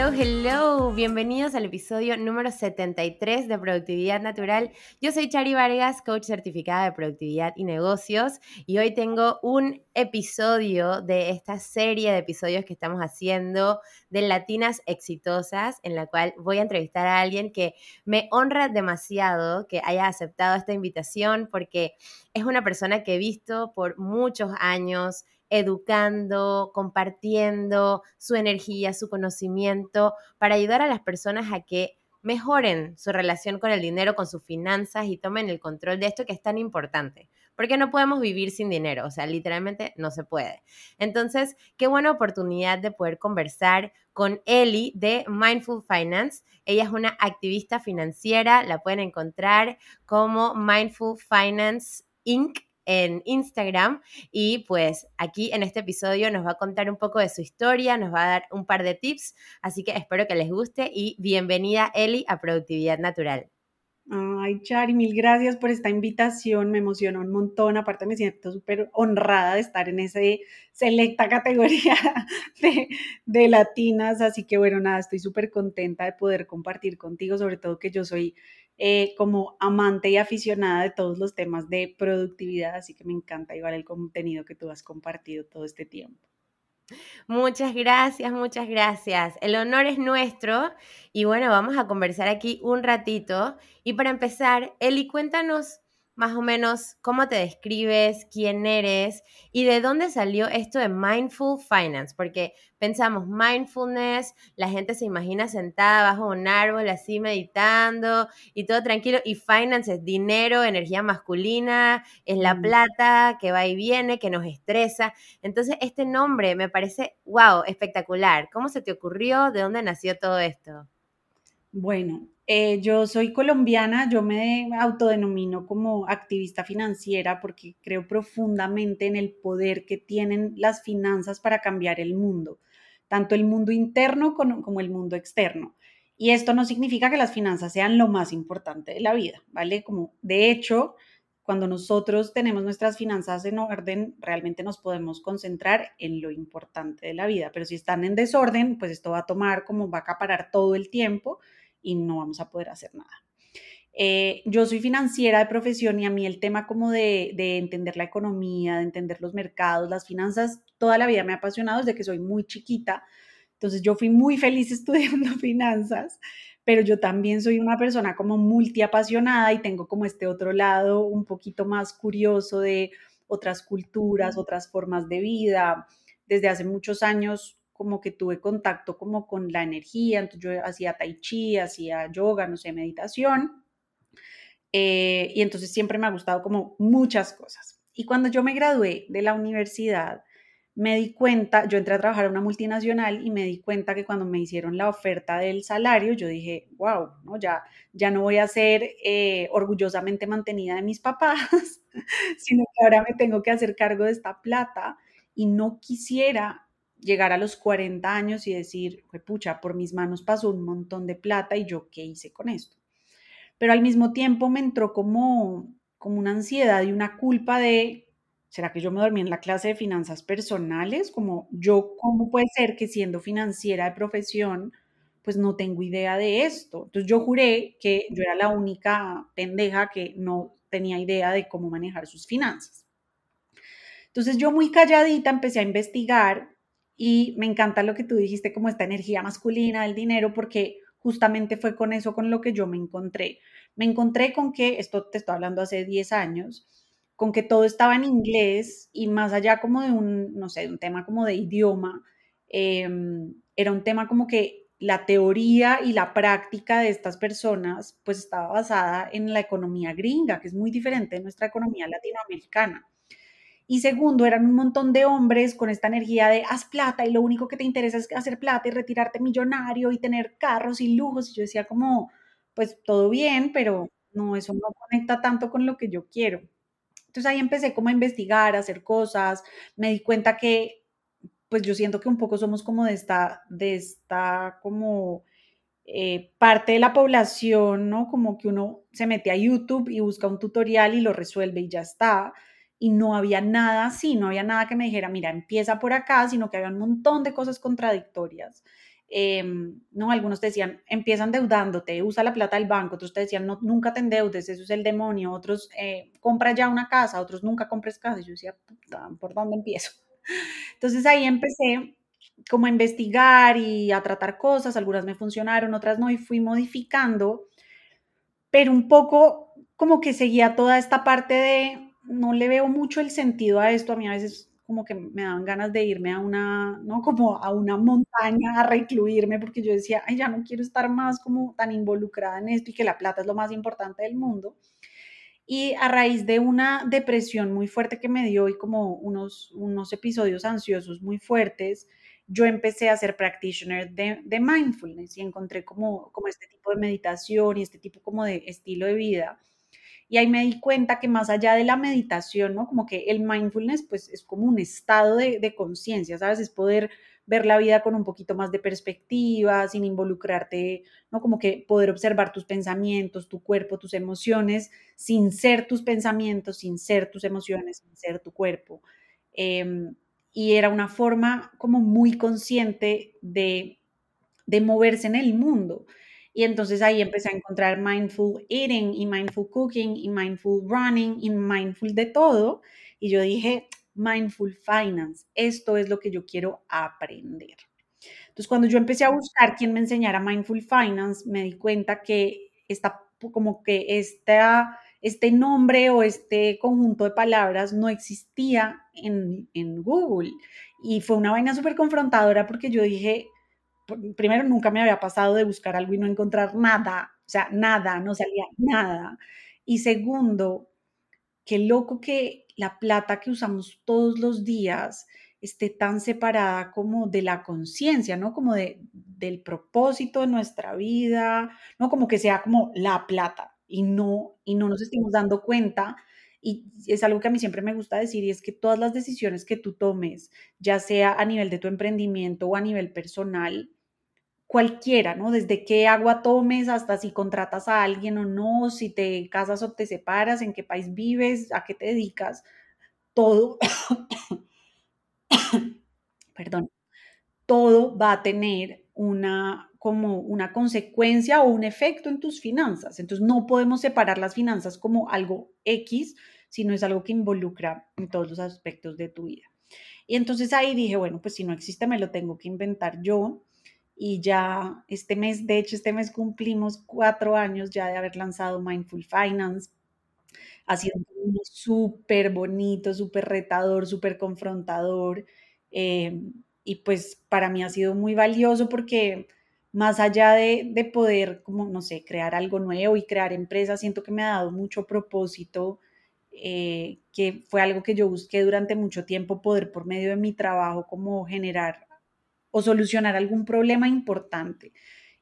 Hello, hello, bienvenidos al episodio número 73 de Productividad Natural. Yo soy Chari Vargas, coach certificada de productividad y negocios, y hoy tengo un episodio de esta serie de episodios que estamos haciendo de Latinas Exitosas, en la cual voy a entrevistar a alguien que me honra demasiado que haya aceptado esta invitación porque es una persona que he visto por muchos años educando, compartiendo su energía, su conocimiento, para ayudar a las personas a que mejoren su relación con el dinero, con sus finanzas y tomen el control de esto que es tan importante. Porque no podemos vivir sin dinero, o sea, literalmente no se puede. Entonces, qué buena oportunidad de poder conversar con Eli de Mindful Finance. Ella es una activista financiera, la pueden encontrar como Mindful Finance Inc en Instagram y pues aquí en este episodio nos va a contar un poco de su historia, nos va a dar un par de tips, así que espero que les guste y bienvenida Eli a Productividad Natural. Ay, Chari, mil gracias por esta invitación, me emocionó un montón, aparte me siento súper honrada de estar en esa selecta categoría de, de, latinas, así que bueno, nada, estoy súper contenta de poder compartir contigo, sobre todo que yo soy eh, como amante y aficionada de todos los temas de productividad, así que me encanta igual el contenido que tú has compartido todo este tiempo. Muchas gracias, muchas gracias. El honor es nuestro y bueno, vamos a conversar aquí un ratito. Y para empezar, Eli, cuéntanos más o menos cómo te describes, quién eres y de dónde salió esto de Mindful Finance, porque pensamos mindfulness, la gente se imagina sentada bajo un árbol así meditando y todo tranquilo, y finance es dinero, energía masculina, es la mm. plata que va y viene, que nos estresa. Entonces, este nombre me parece, wow, espectacular. ¿Cómo se te ocurrió? ¿De dónde nació todo esto? Bueno, eh, yo soy colombiana, yo me autodenomino como activista financiera porque creo profundamente en el poder que tienen las finanzas para cambiar el mundo, tanto el mundo interno como, el mundo externo. Y esto no significa que las finanzas sean lo más importante de la vida, ¿vale? Como de hecho, cuando nosotros tenemos nuestras finanzas en orden, realmente nos podemos concentrar en lo importante de la vida. Pero si están en desorden, pues esto va a tomar como va a acaparar todo el tiempo y no vamos a poder hacer nada. Eh, yo soy financiera de profesión y a mí el tema como de, de, entender la economía, de entender los mercados, las finanzas, toda la vida me ha apasionado desde que soy muy chiquita. Entonces yo fui muy feliz estudiando finanzas, pero yo también soy una persona como multiapasionada y tengo como este otro lado un poquito más curioso de otras culturas, otras formas de vida. Desde hace muchos años como que tuve contacto como con la energía, entonces yo hacía tai chi, hacía yoga, no sé, meditación, eh, y entonces siempre me ha gustado como muchas cosas. Y cuando yo me gradué de la universidad, me di cuenta, yo entré a trabajar en una multinacional y me di cuenta que cuando me hicieron la oferta del salario, yo dije, wow, ¿no? ya, ya no voy a ser eh, orgullosamente mantenida de mis papás, sino que ahora me tengo que hacer cargo de esta plata y no quisiera llegar a los 40 años y decir, pucha, por mis manos pasó un montón de plata y yo qué hice con esto. Pero al mismo tiempo me entró como, como una ansiedad y una culpa de, ¿será que yo me dormí en la clase de finanzas personales? Como yo, ¿cómo puede ser que siendo financiera de profesión, pues no tengo idea de esto? Entonces yo juré que yo era la única pendeja que no tenía idea de cómo manejar sus finanzas. Entonces yo muy calladita empecé a investigar y me encanta lo que tú dijiste, como esta energía masculina del dinero, porque justamente fue con eso con lo que yo me encontré. Me encontré con que, esto te estoy hablando hace 10 años, con que todo estaba en inglés y más allá como de un, no sé, un tema como de idioma, em, era un tema como que la teoría y la práctica de estas personas pues estaba basada en la economía gringa, que es muy diferente de nuestra economía latinoamericana. Y segundo, eran un montón de hombres con esta energía de haz plata y lo único que te interesa es hacer plata y retirarte millonario y tener carros y lujos. Y yo decía como, pues todo bien, pero no, eso no conecta tanto con lo que yo quiero. Entonces ahí empecé como a investigar, a hacer cosas, me di cuenta que pues yo siento que un poco somos como de esta, de esta como eh, parte de la población, ¿no? Como que uno se mete a YouTube y busca un tutorial y lo resuelve y ya está. Y no había nada así, no había nada que me dijera, mira, empieza por acá, sino que había un montón de cosas contradictorias. Em, no, algunos te decían, empieza endeudándote, usa la plata del banco, otros te decían, no, nunca te endeudes, eso es el demonio, otros, eh, compra ya una casa, otros nunca compres casa. Yo decía, ¿por dónde empiezo? Entonces ahí empecé como a investigar y a tratar cosas, algunas me funcionaron, otras no, y fui modificando, pero un poco como que seguía toda esta parte de, no le veo mucho el sentido a esto, a mí a veces como que me daban ganas de irme a una, ¿no? Como a una montaña a recluirme porque yo decía, ay, ya no quiero estar más como tan involucrada en esto y que la plata es lo más importante del mundo. Y a raíz de una depresión muy fuerte que me dio y como unos, unos episodios ansiosos muy fuertes, yo empecé a ser practitioner de, de mindfulness y encontré como, como este tipo de meditación y este tipo como de estilo de vida y ahí me di cuenta que más allá de la meditación, ¿no? Como que el mindfulness, pues es como un estado de, conciencia, ¿sabes? Es poder ver la vida con un poquito más de perspectiva, sin involucrarte, ¿no? Como que poder observar tus pensamientos, tu cuerpo, tus emociones, sin ser tus pensamientos, sin ser tus emociones, sin ser tu cuerpo. Em, y era una forma como muy consciente de, de moverse en el mundo. Y entonces ahí empecé a encontrar mindful eating y mindful cooking y mindful running y mindful de todo. Y yo dije, mindful finance, esto es lo que yo quiero aprender. Entonces cuando yo empecé a buscar quién me enseñara mindful finance, me di cuenta que está como que esta, este nombre o este conjunto de palabras no existía en, en Google. Y fue una vaina súper confrontadora porque yo dije, primero nunca me había pasado de buscar algo y no encontrar nada, o sea, nada, no salía nada. Y segundo, qué loco que la plata que usamos todos los días esté tan separada como de la conciencia, ¿no? Como de, del propósito de nuestra vida, ¿no? Como que sea como la plata y no, y no nos estemos dando cuenta. Y es algo que a mí siempre me gusta decir y es que todas las decisiones que tú tomes, ya sea a nivel de tu emprendimiento o a nivel personal, cualquiera, ¿no? Desde qué agua tomes hasta si contratas a alguien o no, si te casas o te separas, en qué país vives, a qué te dedicas, todo, perdón, todo va a tener una como una consecuencia o un efecto en tus finanzas. Entonces no podemos separar las finanzas como algo X, sino es algo que involucra en todos los aspectos de tu vida. Y entonces ahí dije, bueno, pues si no existe, me lo tengo que inventar yo y ya este mes, de hecho este mes cumplimos cuatro años ya de haber lanzado Mindful Finance. Ha sido súper bonito, súper retador, súper confrontador. Em, y pues para mí ha sido muy valioso porque más allá de, de, poder, como no sé, crear algo nuevo y crear empresas, siento que me ha dado mucho propósito, eh, que fue algo que yo busqué durante mucho tiempo, poder por medio de mi trabajo como generar o solucionar algún problema importante.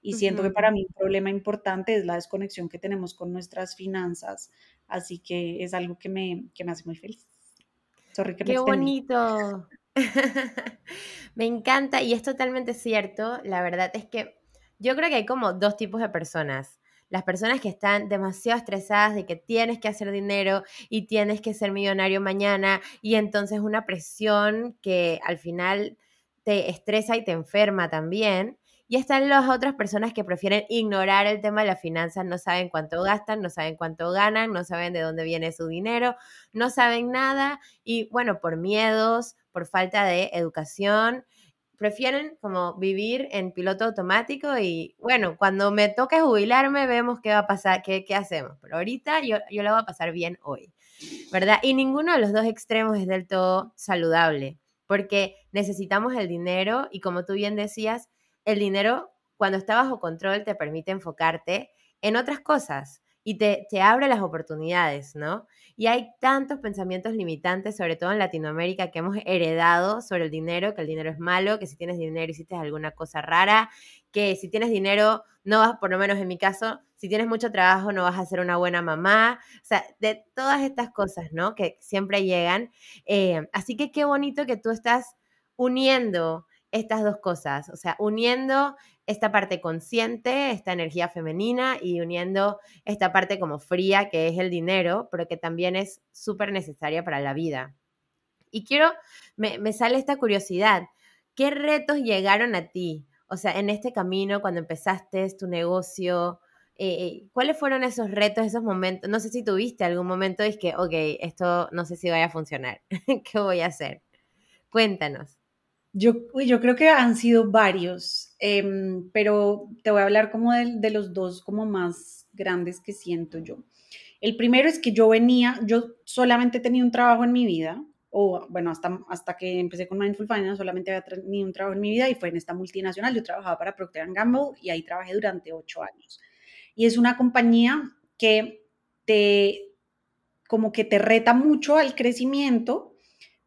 Y siento que para mí un problema importante es la desconexión que tenemos con nuestras finanzas. Así que es algo que me, que me hace muy feliz. Sorry que Qué bonito. me encanta y es totalmente cierto. La verdad es que yo creo que hay como dos tipos de personas. Las personas que están demasiado estresadas de que tienes que hacer dinero y tienes que ser millonario mañana y entonces una presión que al final te estresa y te enferma también. Y están las otras personas que prefieren ignorar el tema de las finanzas, no saben cuánto gastan, no saben cuánto ganan, no saben de dónde viene su dinero, no saben nada y bueno, por miedos, por falta de educación, prefieren como vivir en piloto automático y bueno, cuando me toque jubilarme vemos qué va a pasar, qué, qué hacemos. Pero ahorita yo, yo lo voy a pasar bien hoy, ¿verdad? Y ninguno de los dos extremos es del todo saludable porque necesitamos el dinero y como tú bien decías, el dinero cuando está bajo control te permite enfocarte en otras cosas y te, te abre las oportunidades, ¿no? Y hay tantos pensamientos limitantes, sobre todo en Latinoamérica, que hemos heredado sobre el dinero, que el dinero es malo, que si tienes dinero hiciste alguna cosa rara, que si tienes dinero no vas, por lo menos en mi caso, si tienes mucho trabajo no vas a ser una buena mamá, o sea, de todas estas cosas, ¿no? Que siempre llegan. Eh, así que qué bonito que tú estás uniendo estas dos cosas, o sea, uniendo esta parte consciente, esta energía femenina y uniendo esta parte como fría que es el dinero, pero que también es súper necesaria para la vida. Y quiero, me, sale esta curiosidad, ¿qué retos llegaron a ti? O sea, en este camino, cuando empezaste tu negocio, eh, ¿cuáles fueron esos retos, esos momentos? No sé si tuviste algún momento y es que, ok, esto no sé si vaya a funcionar. ¿Qué voy a hacer? Cuéntanos. Yo, yo creo que han sido varios, em, pero te voy a hablar como de, de, los dos como más grandes que siento yo. El primero es que yo venía, yo solamente tenía un trabajo en mi vida, o bueno, hasta, hasta que empecé con Mindful Finance solamente había tenido un trabajo en mi vida y fue en esta multinacional. Yo trabajaba para Procter Gamble y ahí trabajé durante ocho años. Y es una compañía que te, como que te reta mucho al crecimiento,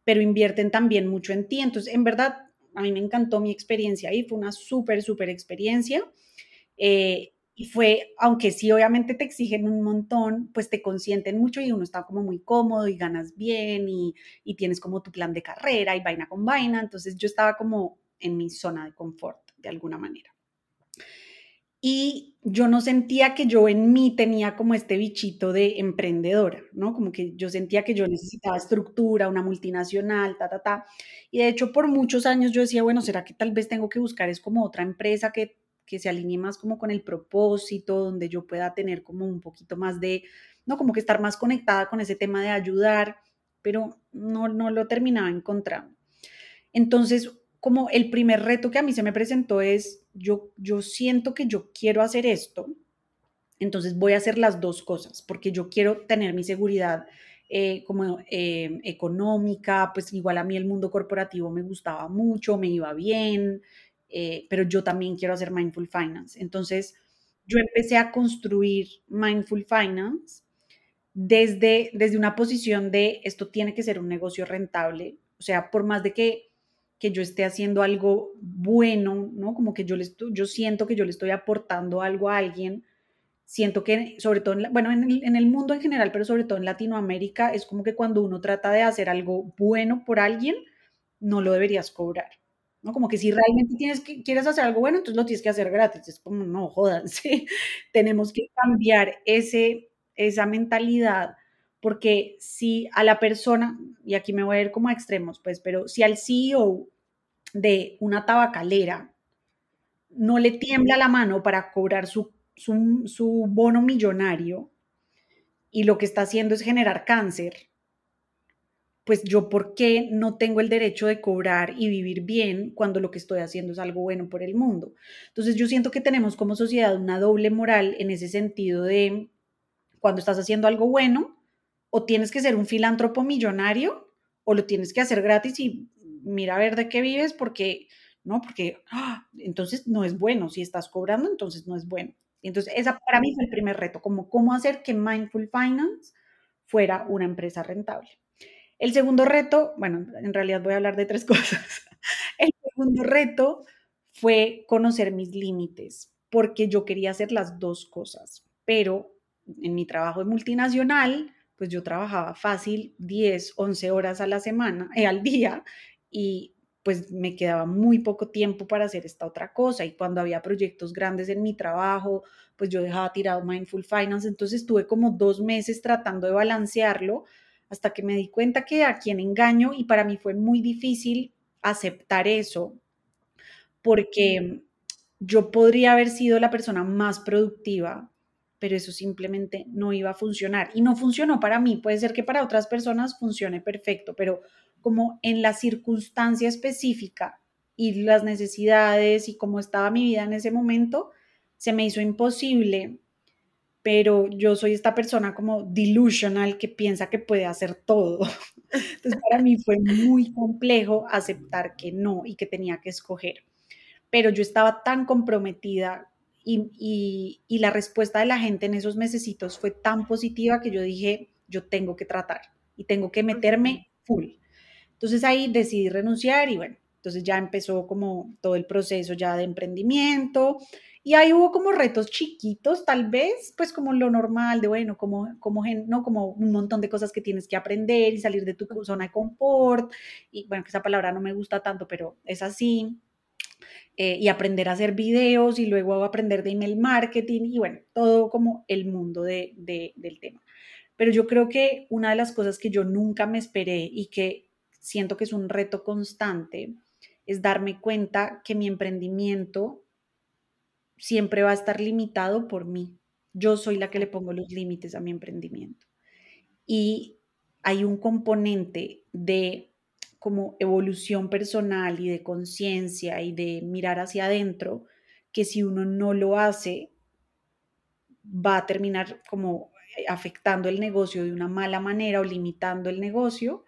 pero invierten también mucho en ti. Entonces, en verdad, a mí me encantó mi experiencia ahí, fue una súper, súper experiencia. Eh, y fue, aunque sí obviamente te exigen un montón, pues te consienten mucho y uno está como muy cómodo y ganas bien y, y tienes como tu plan de carrera y vaina con vaina. Entonces yo estaba como en mi zona de confort de alguna manera. Y yo no sentía que yo en mí tenía como este bichito de emprendedora, ¿no? Como que yo sentía que yo necesitaba estructura, una multinacional, ta, ta, ta. Y de hecho por muchos años yo decía, bueno, ¿será que tal vez tengo que buscar es como otra empresa que que se alinee más como con el propósito, donde yo pueda tener como un poquito más de, no, como que estar más conectada con ese tema de ayudar, pero no, no lo terminaba encontrando. Entonces, como el primer reto que a mí se me presentó es, yo, yo siento que yo quiero hacer esto, entonces voy a hacer las dos cosas, porque yo quiero tener mi seguridad eh, como eh, económica, pues igual a mí el mundo corporativo me gustaba mucho, me iba bien, eh, pero yo también quiero hacer Mindful Finance. Entonces, yo empecé a construir Mindful Finance desde, desde una posición de esto tiene que ser un negocio rentable, o sea, por más de que, que yo esté haciendo algo bueno, ¿no? Como que yo, le yo siento que yo le estoy aportando algo a alguien, siento que, sobre todo, en bueno, en el, en el mundo en general, pero sobre todo en Latinoamérica, es como que cuando uno trata de hacer algo bueno por alguien, no lo deberías cobrar. ¿no? Como que si realmente tienes que, quieres hacer algo bueno, entonces lo tienes que hacer gratis. Es como, no, jodas, ¿sí? Tenemos que cambiar ese, esa mentalidad, porque si a la persona, y aquí me voy a ir como a extremos, pues, pero si al CEO de una tabacalera no le tiembla la mano para cobrar su, su, su bono millonario y lo que está haciendo es generar cáncer, pues yo por qué no tengo el derecho de cobrar y vivir bien cuando lo que estoy haciendo es algo bueno por el mundo. Entonces yo siento que tenemos como sociedad una doble moral en ese sentido de cuando estás haciendo algo bueno, o tienes que ser un filántropo millonario o lo tienes que hacer gratis y mira a ver de qué vives porque no, porque ¡ah! entonces no es bueno, si estás cobrando entonces no es bueno. Entonces esa para mí fue el primer reto, como cómo hacer que Mindful Finance fuera una empresa rentable. El segundo reto, bueno, en realidad voy a hablar de tres cosas. El segundo reto fue conocer mis límites, porque yo quería hacer las dos cosas, pero en mi trabajo de multinacional, pues yo trabajaba fácil 10, 11 horas a la semana, eh, al día, y pues me quedaba muy poco tiempo para hacer esta otra cosa. Y cuando había proyectos grandes en mi trabajo, pues yo dejaba tirado Mindful Finance. Entonces estuve como dos meses tratando de balancearlo hasta que me di cuenta que a quien engaño y para mí fue muy difícil aceptar eso porque yo podría haber sido la persona más productiva, pero eso simplemente no iba a funcionar y no funcionó para mí. Puede ser que para otras personas funcione perfecto, pero como en la circunstancia específica y las necesidades y cómo estaba mi vida en ese momento, se me hizo imposible pero yo soy esta persona como delusional que piensa que puede hacer todo. Entonces para mí fue muy complejo aceptar que no y que tenía que escoger. pero yo estaba tan comprometida y, la respuesta de la gente en esos mesecitos fue tan positiva que yo dije, yo tengo que tratar y tengo que meterme full. Entonces ahí decidí renunciar y bueno, entonces ya empezó como todo el proceso ya de emprendimiento y ahí hubo como retos chiquitos, tal vez, pues como lo normal de, bueno, como, como, no, como un montón de cosas que tienes que aprender y salir de tu zona de confort. Y bueno, que esa palabra no me gusta tanto, pero es así. Eh, y aprender a hacer videos y luego aprender de email marketing y bueno, todo como el mundo de, del tema. Pero yo creo que una de las cosas que yo nunca me esperé y que siento que es un reto constante es darme cuenta que mi emprendimiento siempre va a estar limitado por mí. Yo soy la que le pongo los límites a mi emprendimiento. Y hay un componente de como evolución personal y de conciencia y de mirar hacia adentro, que si uno no lo hace, va a terminar como afectando el negocio de una mala manera o limitando el negocio.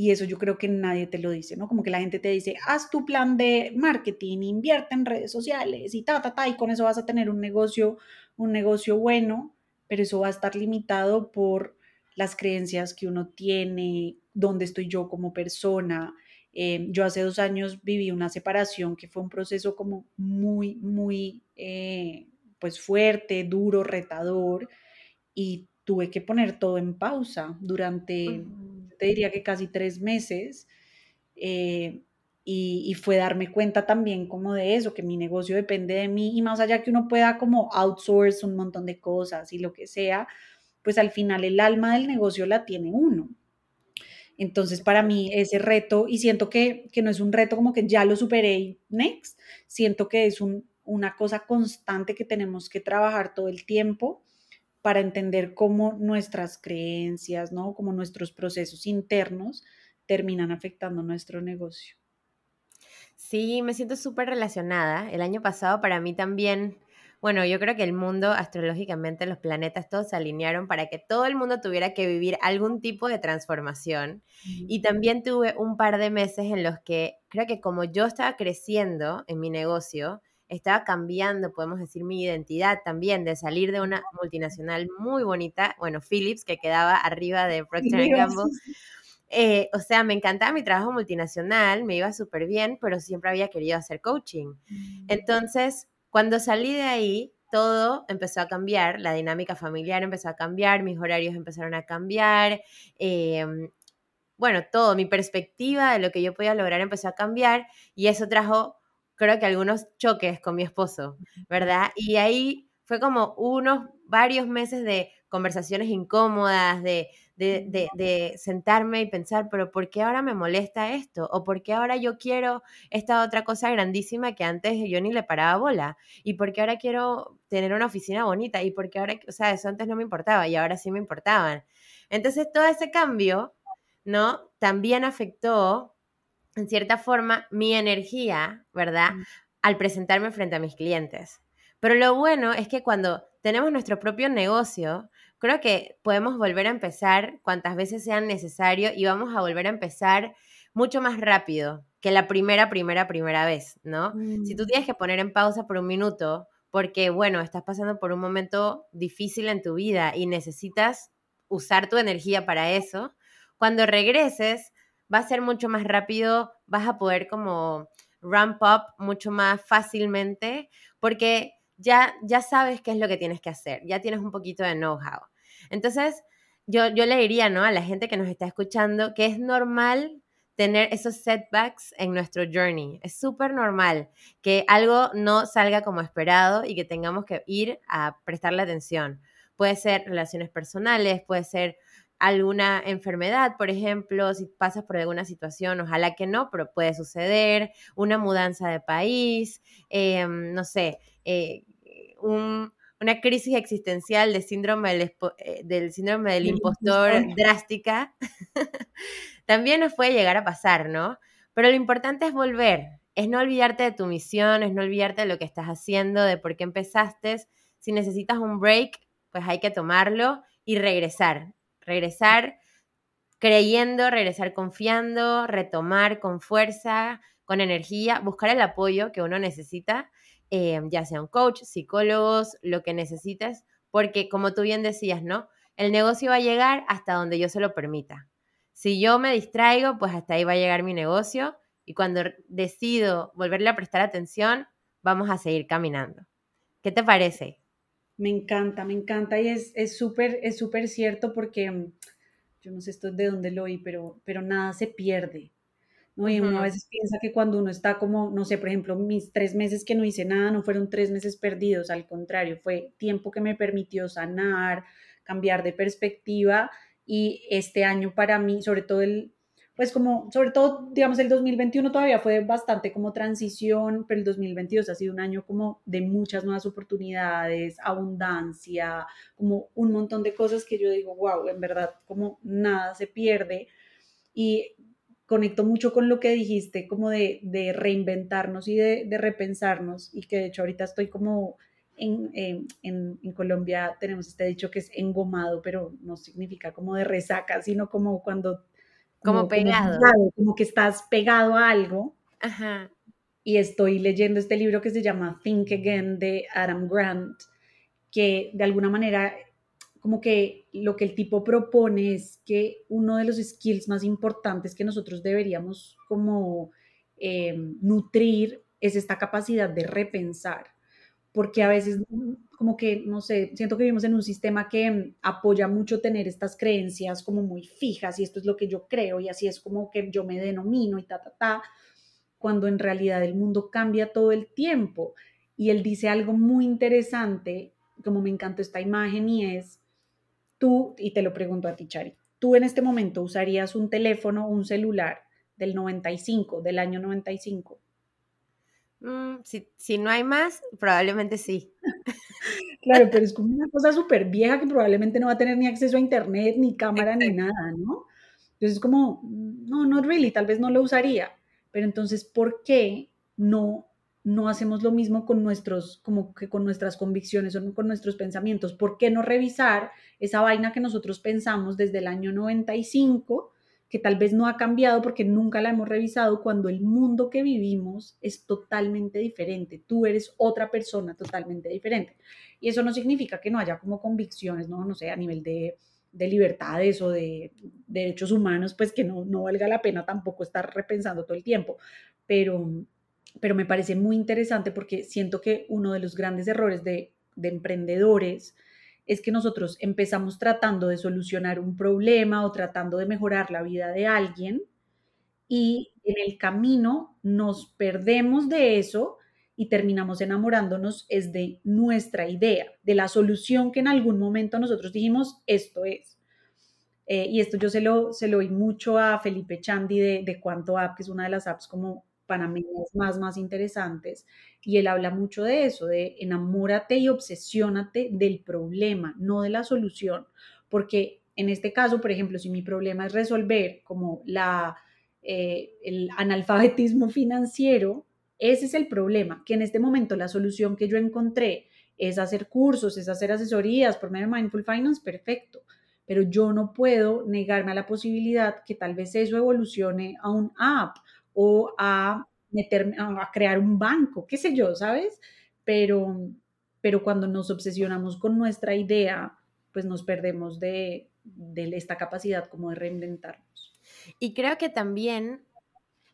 Y eso yo creo que nadie te lo dice, ¿no? Como que la gente te dice, haz tu plan de marketing, invierte en redes sociales y ta, ta, ta, y con eso vas a tener un negocio, un negocio bueno, pero eso va a estar limitado por las creencias que uno tiene, dónde estoy yo como persona. Eh, yo hace dos años viví una separación que fue un proceso como muy, muy, eh, pues fuerte, duro, retador, y tuve que poner todo en pausa durante, te diría que casi tres meses. Eh, y, y, fue darme cuenta también como de eso, que mi negocio depende de mí y más allá que uno pueda como outsource un montón de cosas y lo que sea, pues al final el alma del negocio la tiene uno. Entonces, para mí ese reto, y siento que, no es un reto como que ya lo superé y next, siento que es una cosa constante que tenemos que trabajar todo el tiempo para entender cómo nuestras creencias, ¿no? Como nuestros procesos internos terminan afectando nuestro negocio. Sí, me siento súper relacionada. El año pasado para mí también bueno, yo creo que el mundo, astrológicamente, los planetas todos se alinearon para que todo el mundo tuviera que vivir algún tipo de transformación. Y también tuve un par de meses en los que creo que como yo estaba creciendo en mi negocio, estaba cambiando, podemos decir, mi identidad también, de salir de una multinacional muy bonita, bueno, Philips, que quedaba arriba de Procter Gamble. Eh, o sea, me encantaba mi trabajo multinacional, me iba súper bien, pero siempre había querido hacer coaching. Mm. Entonces, cuando salí de ahí, todo empezó a cambiar, la dinámica familiar empezó a cambiar, mis horarios empezaron a cambiar, em, bueno, todo, mi perspectiva de lo que yo podía lograr empezó a cambiar y eso trajo, creo que algunos choques con mi esposo, ¿verdad? Y ahí fue como unos, varios meses de conversaciones incómodas, de, de, sentarme y pensar, pero ¿por qué ahora me molesta esto? ¿O por qué ahora yo quiero esta otra cosa grandísima que antes yo ni le paraba bola? ¿Y por qué ahora quiero tener una oficina bonita? ¿Y por qué ahora, o sea, eso antes no me importaba y ahora sí me importaban? Entonces todo ese cambio, ¿no? También afectó, en cierta forma, mi energía, ¿verdad? Mm. Al presentarme frente a mis clientes. Pero lo bueno es que cuando tenemos nuestro propio negocio, creo que podemos volver a empezar cuantas veces sean necesario y vamos a volver a empezar mucho más rápido que la primera, primera, primera vez, ¿no? Si tú mm. tienes que poner en pausa por un minuto porque, bueno, estás pasando por un momento difícil en tu vida y necesitas usar tu energía para eso, cuando regreses va a ser mucho más rápido, vas a poder como ramp up mucho más fácilmente porque ya, ya sabes qué es lo que tienes que hacer, ya tienes un poquito de know-how. Entonces, yo, yo le diría, ¿no? A la gente que nos está escuchando que es normal tener esos setbacks en nuestro journey. Es súper normal que algo no salga como esperado y que tengamos que ir a prestarle atención. Puede ser relaciones personales, puede ser alguna enfermedad, por ejemplo, si pasas por alguna situación, ojalá que no, pero puede suceder, una mudanza de país, em, no sé, eh, una crisis existencial de síndrome del, eh, del síndrome del impostor drástica, también nos puede llegar a pasar, ¿no? Pero lo importante es volver, es no olvidarte de tu misión, es no olvidarte de lo que estás haciendo, de por qué empezaste. Si necesitas un break, pues hay que tomarlo y regresar, regresar creyendo, regresar confiando, retomar con fuerza, con energía, buscar el apoyo que uno necesita, eh, ya sea un coach, psicólogos, lo que necesites, porque como tú bien decías, ¿no? El negocio va a llegar hasta donde yo se lo permita. Si yo me distraigo, pues hasta ahí va a llegar mi negocio y cuando decido volverle a prestar atención, vamos a seguir caminando. ¿Qué te parece? Me encanta, me encanta y es súper, es súper cierto porque mm, yo no sé esto de dónde lo oí, pero, pero nada se pierde. ¿no? Y uno a veces piensa que cuando uno está como, no sé, por ejemplo, mis tres meses que no hice nada no fueron tres meses perdidos, al contrario, fue tiempo que me permitió sanar, cambiar de perspectiva y este año para mí, sobre todo el, pues como, sobre todo, digamos, el 2021 todavía fue bastante como transición, pero el 2022 ha sido un año como de muchas nuevas oportunidades, abundancia, como un montón de cosas que yo digo, wow, en verdad, como nada se pierde. Y conecto mucho con lo que dijiste, como de, reinventarnos y de, de, repensarnos, y que de hecho ahorita estoy como en, en, en, Colombia, tenemos este dicho que es engomado, pero no significa como de resaca, sino como cuando como, pegado. Como, que estás pegado a algo. Ajá. Y estoy leyendo este libro que se llama Think Again de Adam Grant, que de alguna manera como que lo que el tipo propone es que uno de los skills más importantes que nosotros deberíamos como eh, nutrir es esta capacidad de repensar, porque a veces como que, no sé, siento que vivimos en un sistema que apoya mucho tener estas creencias como muy fijas y esto es lo que yo creo y así es como que yo me denomino y ta, ta, ta, cuando en realidad el mundo cambia todo el tiempo. Y él dice algo muy interesante, como me encantó esta imagen y es, tú, y te lo pregunto a ti, Chari, tú en este momento usarías un teléfono, un celular del 95, del año 95. Mm, si, si, no hay más, probablemente sí. claro, pero es como una cosa súper vieja que probablemente no va a tener ni acceso a internet, ni cámara, ni nada, ¿no? Entonces es como, no, no really, tal vez no lo usaría. Pero entonces, ¿por qué no, no hacemos lo mismo con nuestros, como que con nuestras convicciones o con nuestros pensamientos? ¿Por qué no revisar esa vaina que nosotros pensamos desde el año 95? Que tal vez no ha cambiado porque nunca la hemos revisado cuando el mundo que vivimos es totalmente diferente. Tú eres otra persona totalmente diferente. Y eso no significa que no haya como convicciones, no, no sé, a nivel de, de libertades o de, derechos humanos, pues que no, no valga la pena tampoco estar repensando todo el tiempo. Pero, pero me parece muy interesante porque siento que uno de los grandes errores de, de emprendedores es que nosotros empezamos tratando de solucionar un problema o tratando de mejorar la vida de alguien y en el camino nos perdemos de eso y terminamos enamorándonos es de nuestra idea, de la solución que en algún momento nosotros dijimos, esto es. Eh, y esto yo se lo, se lo oí mucho a Felipe Chandi de, de Cuánto App, que es una de las apps como panameñas más, más interesantes, y él habla mucho de eso, de enamórate y obsesiónate del problema, no de la solución, porque en este caso, por ejemplo, si mi problema es resolver como la, eh, el analfabetismo financiero, ese es el problema, que en este momento la solución que yo encontré es hacer cursos, es hacer asesorías por medio de Mindful Finance, perfecto, pero yo no puedo negarme a la posibilidad que tal vez eso evolucione a un app o a meterme a crear un banco, qué sé yo, ¿sabes? Pero, pero cuando nos obsesionamos con nuestra idea, pues nos perdemos de, de esta capacidad como de reinventarnos. Y creo que también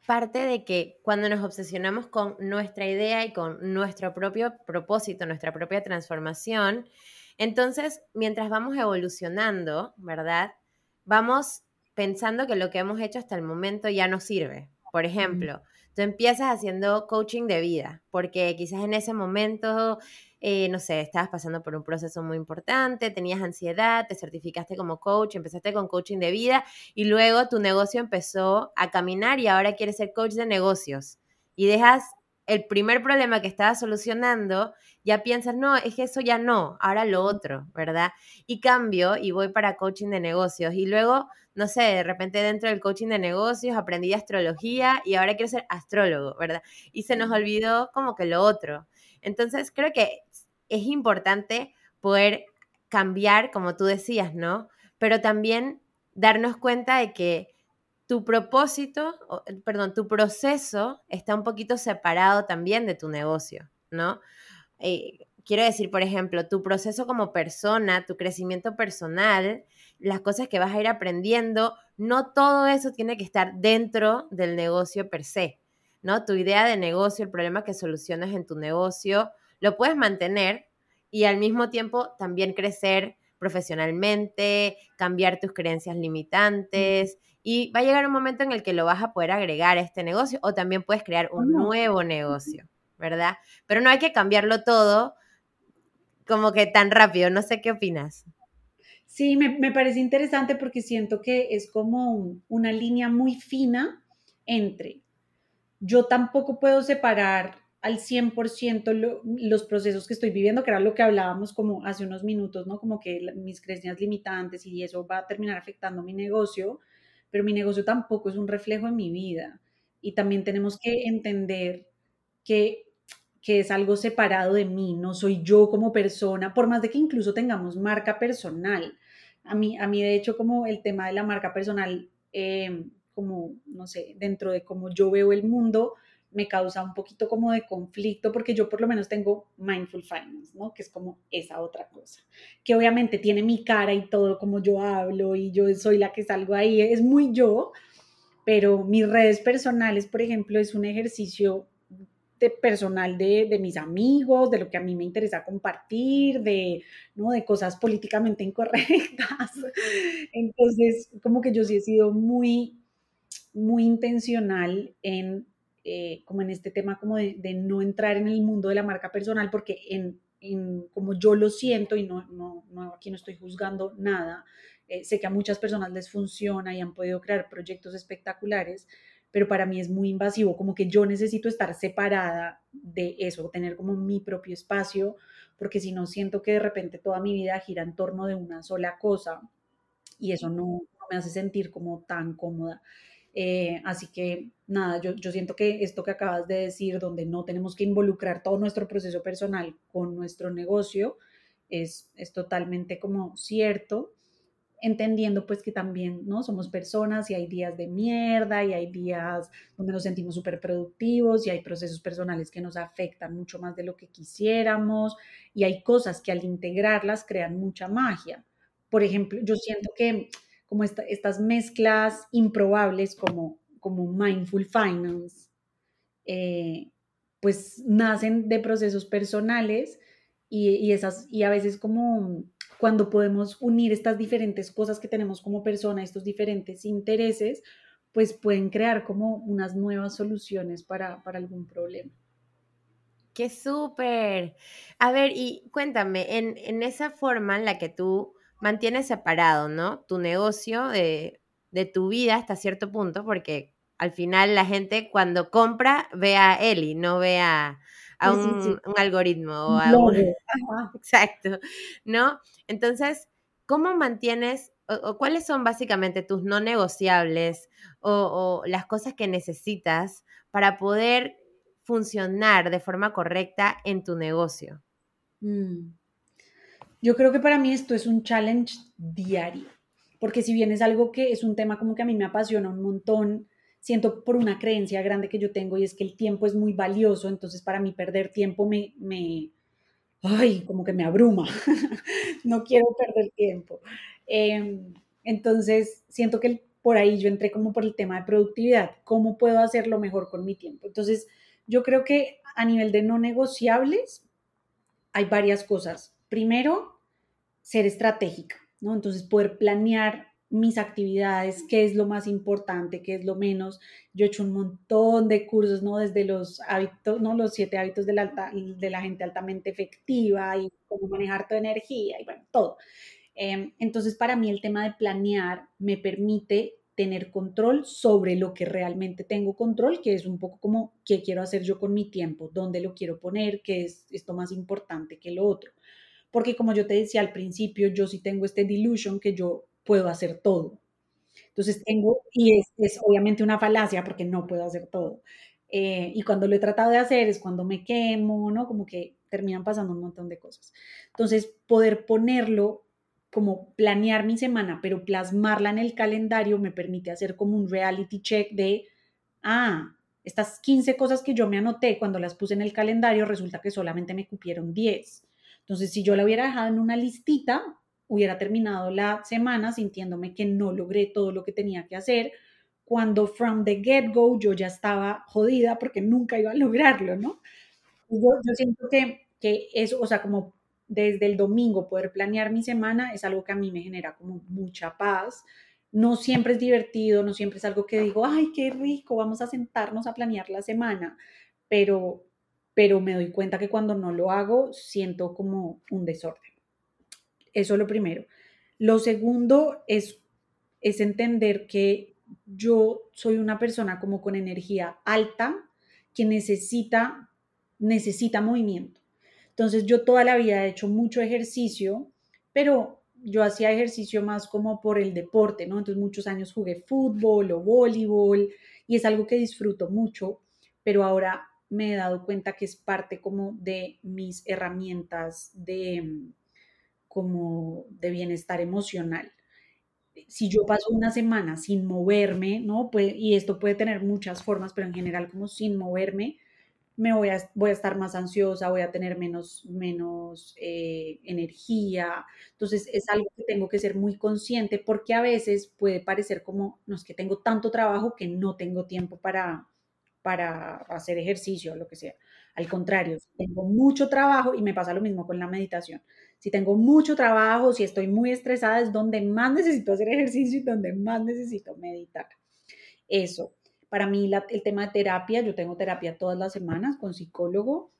parte de que cuando nos obsesionamos con nuestra idea y con nuestro propio propósito, nuestra propia transformación, entonces mientras vamos evolucionando, ¿verdad? Vamos pensando que lo que hemos hecho hasta el momento ya no sirve. Por ejemplo, tú empiezas haciendo coaching de vida, porque quizás en ese momento, eh, no sé, estabas pasando por un proceso muy importante, tenías ansiedad, te certificaste como coach, empezaste con coaching de vida y luego tu negocio empezó a caminar y ahora quieres ser coach de negocios. Y dejas el primer problema que estabas solucionando, ya piensas, no, es que eso ya no, ahora lo otro, ¿verdad? Y cambio y voy para coaching de negocios. Y luego no sé, de repente dentro del coaching de negocios aprendí astrología y ahora quiero ser astrólogo, ¿verdad? Y se nos olvidó como que lo otro. Entonces, creo que es importante poder cambiar, como tú decías, ¿no? Pero también darnos cuenta de que tu propósito, perdón, tu proceso está un poquito separado también de tu negocio, ¿no? Eh, quiero decir, por ejemplo, tu proceso como persona, tu crecimiento personal, las cosas que vas a ir aprendiendo, no todo eso tiene que estar dentro del negocio per se, ¿no? Tu idea de negocio, el problema que solucionas en tu negocio, lo puedes mantener y al mismo tiempo también crecer profesionalmente, cambiar tus creencias limitantes y va a llegar un momento en el que lo vas a poder agregar a este negocio o también puedes crear un nuevo negocio, ¿verdad? Pero no hay que cambiarlo todo como que tan rápido, no sé qué opinas. Sí, me, parece interesante porque siento que es como una línea muy fina entre yo tampoco puedo separar al 100% los procesos que estoy viviendo, que era lo que hablábamos como hace unos minutos, ¿no? Como que mis creencias limitantes y eso va a terminar afectando mi negocio, pero mi negocio tampoco es un reflejo de mi vida. Y también tenemos que entender que, que es algo separado de mí, no soy yo como persona, por más de que incluso tengamos marca personal. A mí, a mí de hecho, como el tema de la marca personal, eh, como, no sé, dentro de cómo yo veo el mundo, me causa un poquito como de conflicto porque yo por lo menos tengo Mindful Finance, ¿no? Que es como esa otra cosa, que obviamente tiene mi cara y todo como yo hablo y yo soy la que salgo ahí, es muy yo, pero mis redes personales, por ejemplo, es un ejercicio de personal de, de, mis amigos, de lo que a mí me interesa compartir, de, ¿no? de cosas políticamente incorrectas. Entonces, como que yo sí he sido muy, muy intencional en eh, como en este tema como de, no entrar en el mundo de la marca personal, porque en, como yo lo siento y no, no, no, aquí no estoy juzgando nada, eh, sé que a muchas personas les funciona y han podido crear proyectos espectaculares, pero para mí es muy invasivo, como que yo necesito estar separada de eso, tener como mi propio espacio, porque si no siento que de repente toda mi vida gira en torno de una sola cosa y eso no, no me hace sentir como tan cómoda. Eh, así que nada, yo, yo, siento que esto que acabas de decir, donde no tenemos que involucrar todo nuestro proceso personal con nuestro negocio, es, es totalmente como cierto, entendiendo pues que también, ¿no? Somos personas y hay días de mierda y hay días donde nos sentimos súper productivos y hay procesos personales que nos afectan mucho más de lo que quisiéramos y hay cosas que al integrarlas crean mucha magia. Por ejemplo, yo siento que como estas mezclas improbables como, como mindful finance, eh, pues nacen de procesos personales y, esas, y a veces como cuando podemos unir estas diferentes cosas que tenemos como persona, estos diferentes intereses, pues pueden crear como unas nuevas soluciones para, para algún problema. ¡Qué súper! A ver, y cuéntame, en, en, esa forma en la que tú mantienes separado, ¿no? Tu negocio de, tu vida hasta cierto punto, porque al final la gente cuando compra ve a Eli, no ve a, un, algoritmo o a un... Exacto, ¿no? Entonces, ¿cómo mantienes o, cuáles son básicamente tus no negociables o, las cosas que necesitas para poder funcionar de forma correcta en tu negocio? Mm. Yo creo que para mí esto es un challenge diario, porque si bien es algo que es un tema como que a mí me apasiona un montón, siento por una creencia grande que yo tengo y es que el tiempo es muy valioso, entonces para mí perder tiempo me, me ay, como que me abruma, no quiero perder tiempo. Em, entonces siento que por ahí yo entré como por el tema de productividad, cómo puedo hacerlo mejor con mi tiempo. Entonces yo creo que a nivel de no negociables hay varias cosas. Primero, ser estratégica, ¿no? Entonces poder planear mis actividades, qué es lo más importante, qué es lo menos. Yo he hecho un montón de cursos, ¿no? Desde los hábitos, ¿no? Los siete hábitos de la, de la gente altamente efectiva y cómo manejar tu energía y bueno, todo. Em, entonces, para mí el tema de planear me permite tener control sobre lo que realmente tengo control, que es un poco como qué quiero hacer yo con mi tiempo, dónde lo quiero poner, qué es esto más importante que lo otro porque como yo te decía al principio, yo sí tengo este delusion que yo puedo hacer todo. Entonces tengo, y es, obviamente una falacia porque no puedo hacer todo. Eh, y cuando lo he tratado de hacer es cuando me quemo, ¿no? Como que terminan pasando un montón de cosas. Entonces, poder ponerlo como planear mi semana, pero plasmarla en el calendario me permite hacer como un reality check de, ah, estas 15 cosas que yo me anoté cuando las puse en el calendario, resulta que solamente me cupieron 10. Entonces, si yo la hubiera dejado en una listita, hubiera terminado la semana sintiéndome que no logré todo lo que tenía que hacer, cuando from the get-go yo ya estaba jodida porque nunca iba a lograrlo, ¿no? Yo, yo siento que, que eso, o sea, como desde el domingo poder planear mi semana es algo que a mí me genera como mucha paz. No siempre es divertido, no siempre es algo que digo, ay, qué rico, vamos a sentarnos a planear la semana, pero, pero me doy cuenta que cuando no lo hago siento como un desorden. Eso es lo primero. Lo segundo es, es entender que yo soy una persona como con energía alta que necesita, necesita movimiento. Entonces yo toda la vida he hecho mucho ejercicio, pero yo hacía ejercicio más como por el deporte, ¿no? Entonces muchos años jugué fútbol o voleibol y es algo que disfruto mucho, pero ahora me he dado cuenta que es parte como de mis herramientas de como de bienestar emocional. Si yo paso una semana sin moverme, ¿no? Pues, y esto puede tener muchas formas, pero en general como sin moverme, me voy a, voy a estar más ansiosa, voy a tener menos, menos eh, energía. Entonces es algo que tengo que ser muy consciente porque a veces puede parecer como, no es que tengo tanto trabajo que no tengo tiempo para, para hacer ejercicio o lo que sea. Al contrario, tengo mucho trabajo y me pasa lo mismo con la meditación. Si tengo mucho trabajo, si estoy muy estresada, es donde más necesito hacer ejercicio y donde más necesito meditar. Eso. Para mí, el tema de terapia, yo tengo terapia todas las semanas con psicólogo,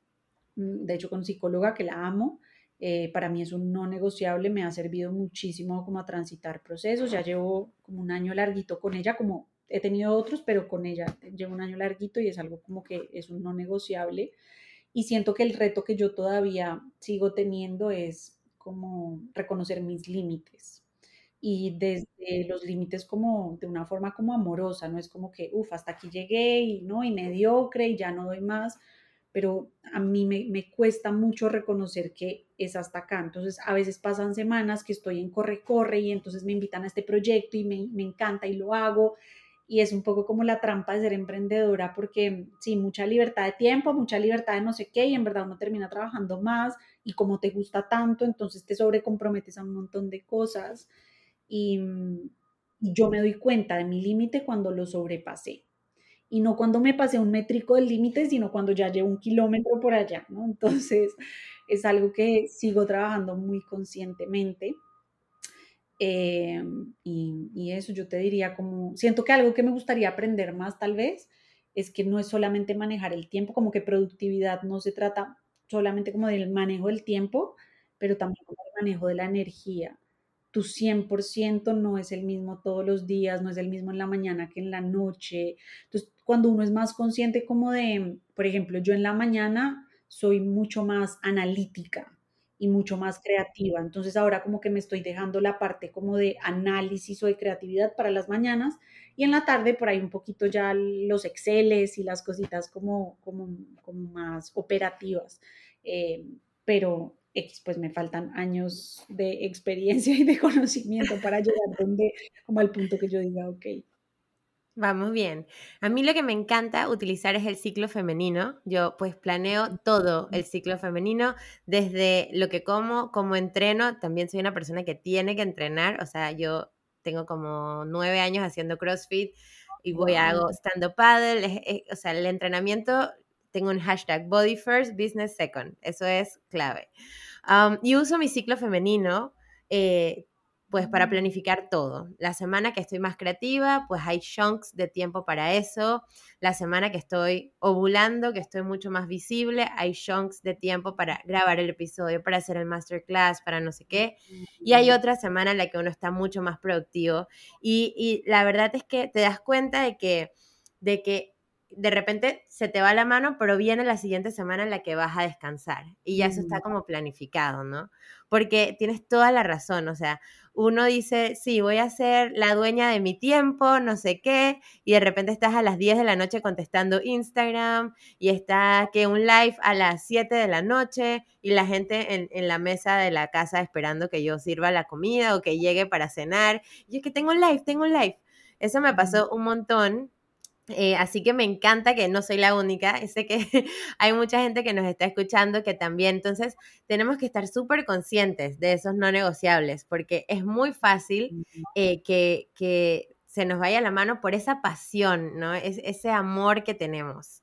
mm, de hecho con psicóloga que la amo. Eh, para mí es un no negociable, me ha servido muchísimo como a transitar procesos. Ya llevo como un año larguito con ella, como he tenido otros, pero con ella llevo un año larguito y es algo como que es un no negociable. Y siento que el reto que yo todavía sigo teniendo es como reconocer mis límites. Y desde los límites como de una forma como amorosa, no es como que, uff, hasta aquí llegué y no, y mediocre y ya no doy más, pero a mí me, me, cuesta mucho reconocer que es hasta acá. Entonces, a veces pasan semanas que estoy en corre-corre y entonces me invitan a este proyecto y me, me, encanta y lo hago y es un poco como la trampa de ser emprendedora porque sí, mucha libertad de tiempo, mucha libertad de no sé qué y en verdad uno termina trabajando más y como te gusta tanto, entonces te sobrecomprometes a un montón de cosas y, y yo me doy cuenta de mi límite cuando lo sobrepasé y no cuando me pasé un métrico del límite, sino cuando ya llevo un kilómetro por allá, ¿no? Entonces es algo que sigo trabajando muy conscientemente eh, y, eso yo te diría como, siento que algo que me gustaría aprender más tal vez es que no es solamente manejar el tiempo, como que productividad no se trata solamente como del manejo del tiempo, pero también como el manejo de la energía. Tu 100% no es el mismo todos los días, no es el mismo en la mañana que en la noche. Entonces, cuando uno es más consciente como de, por ejemplo, yo en la mañana soy mucho más analítica, y mucho más creativa. Entonces ahora como que me estoy dejando la parte como de análisis o de creatividad para las mañanas y en la tarde por ahí un poquito ya los Exceles y las cositas como, como, como más operativas. Eh, pero pues me faltan años de experiencia y de conocimiento para llegar donde, como al punto que yo diga, ok, Vamos bien. A mí lo que me encanta utilizar es el ciclo femenino. Yo pues planeo todo el ciclo femenino, desde lo que como, cómo entreno. También soy una persona que tiene que entrenar. O sea, yo tengo como nueve años haciendo CrossFit y voy a hago stand-up paddle. o sea, el entrenamiento, tengo un hashtag body first, business second. Eso es clave. y uso mi ciclo femenino. Eh, pues para planificar todo. La semana que estoy más creativa, pues hay chunks de tiempo para eso. La semana que estoy ovulando, que estoy mucho más visible, hay chunks de tiempo para grabar el episodio, para hacer el masterclass, para no sé qué. Y hay otra semana en la que uno está mucho más productivo. Y, y la verdad es que te das cuenta de que, de que de repente se te va la mano, pero viene la siguiente semana en la que vas a descansar y ya eso está como planificado, ¿no? Porque tienes toda la razón, o sea, uno dice, sí, voy a ser la dueña de mi tiempo, no sé qué, y de repente estás a las 10 de la noche contestando Instagram y está que un live a las 7 de la noche y la gente en, la mesa de la casa esperando que yo sirva la comida o que llegue para cenar. Y es que tengo un live, tengo un live. Eso me pasó un montón eh, así que me encanta que no soy la única, sé que hay mucha gente que nos está escuchando que también, entonces tenemos que estar súper conscientes de esos no negociables, porque es muy fácil eh, que, que, se nos vaya la mano por esa pasión, ¿no? Es, ese amor que tenemos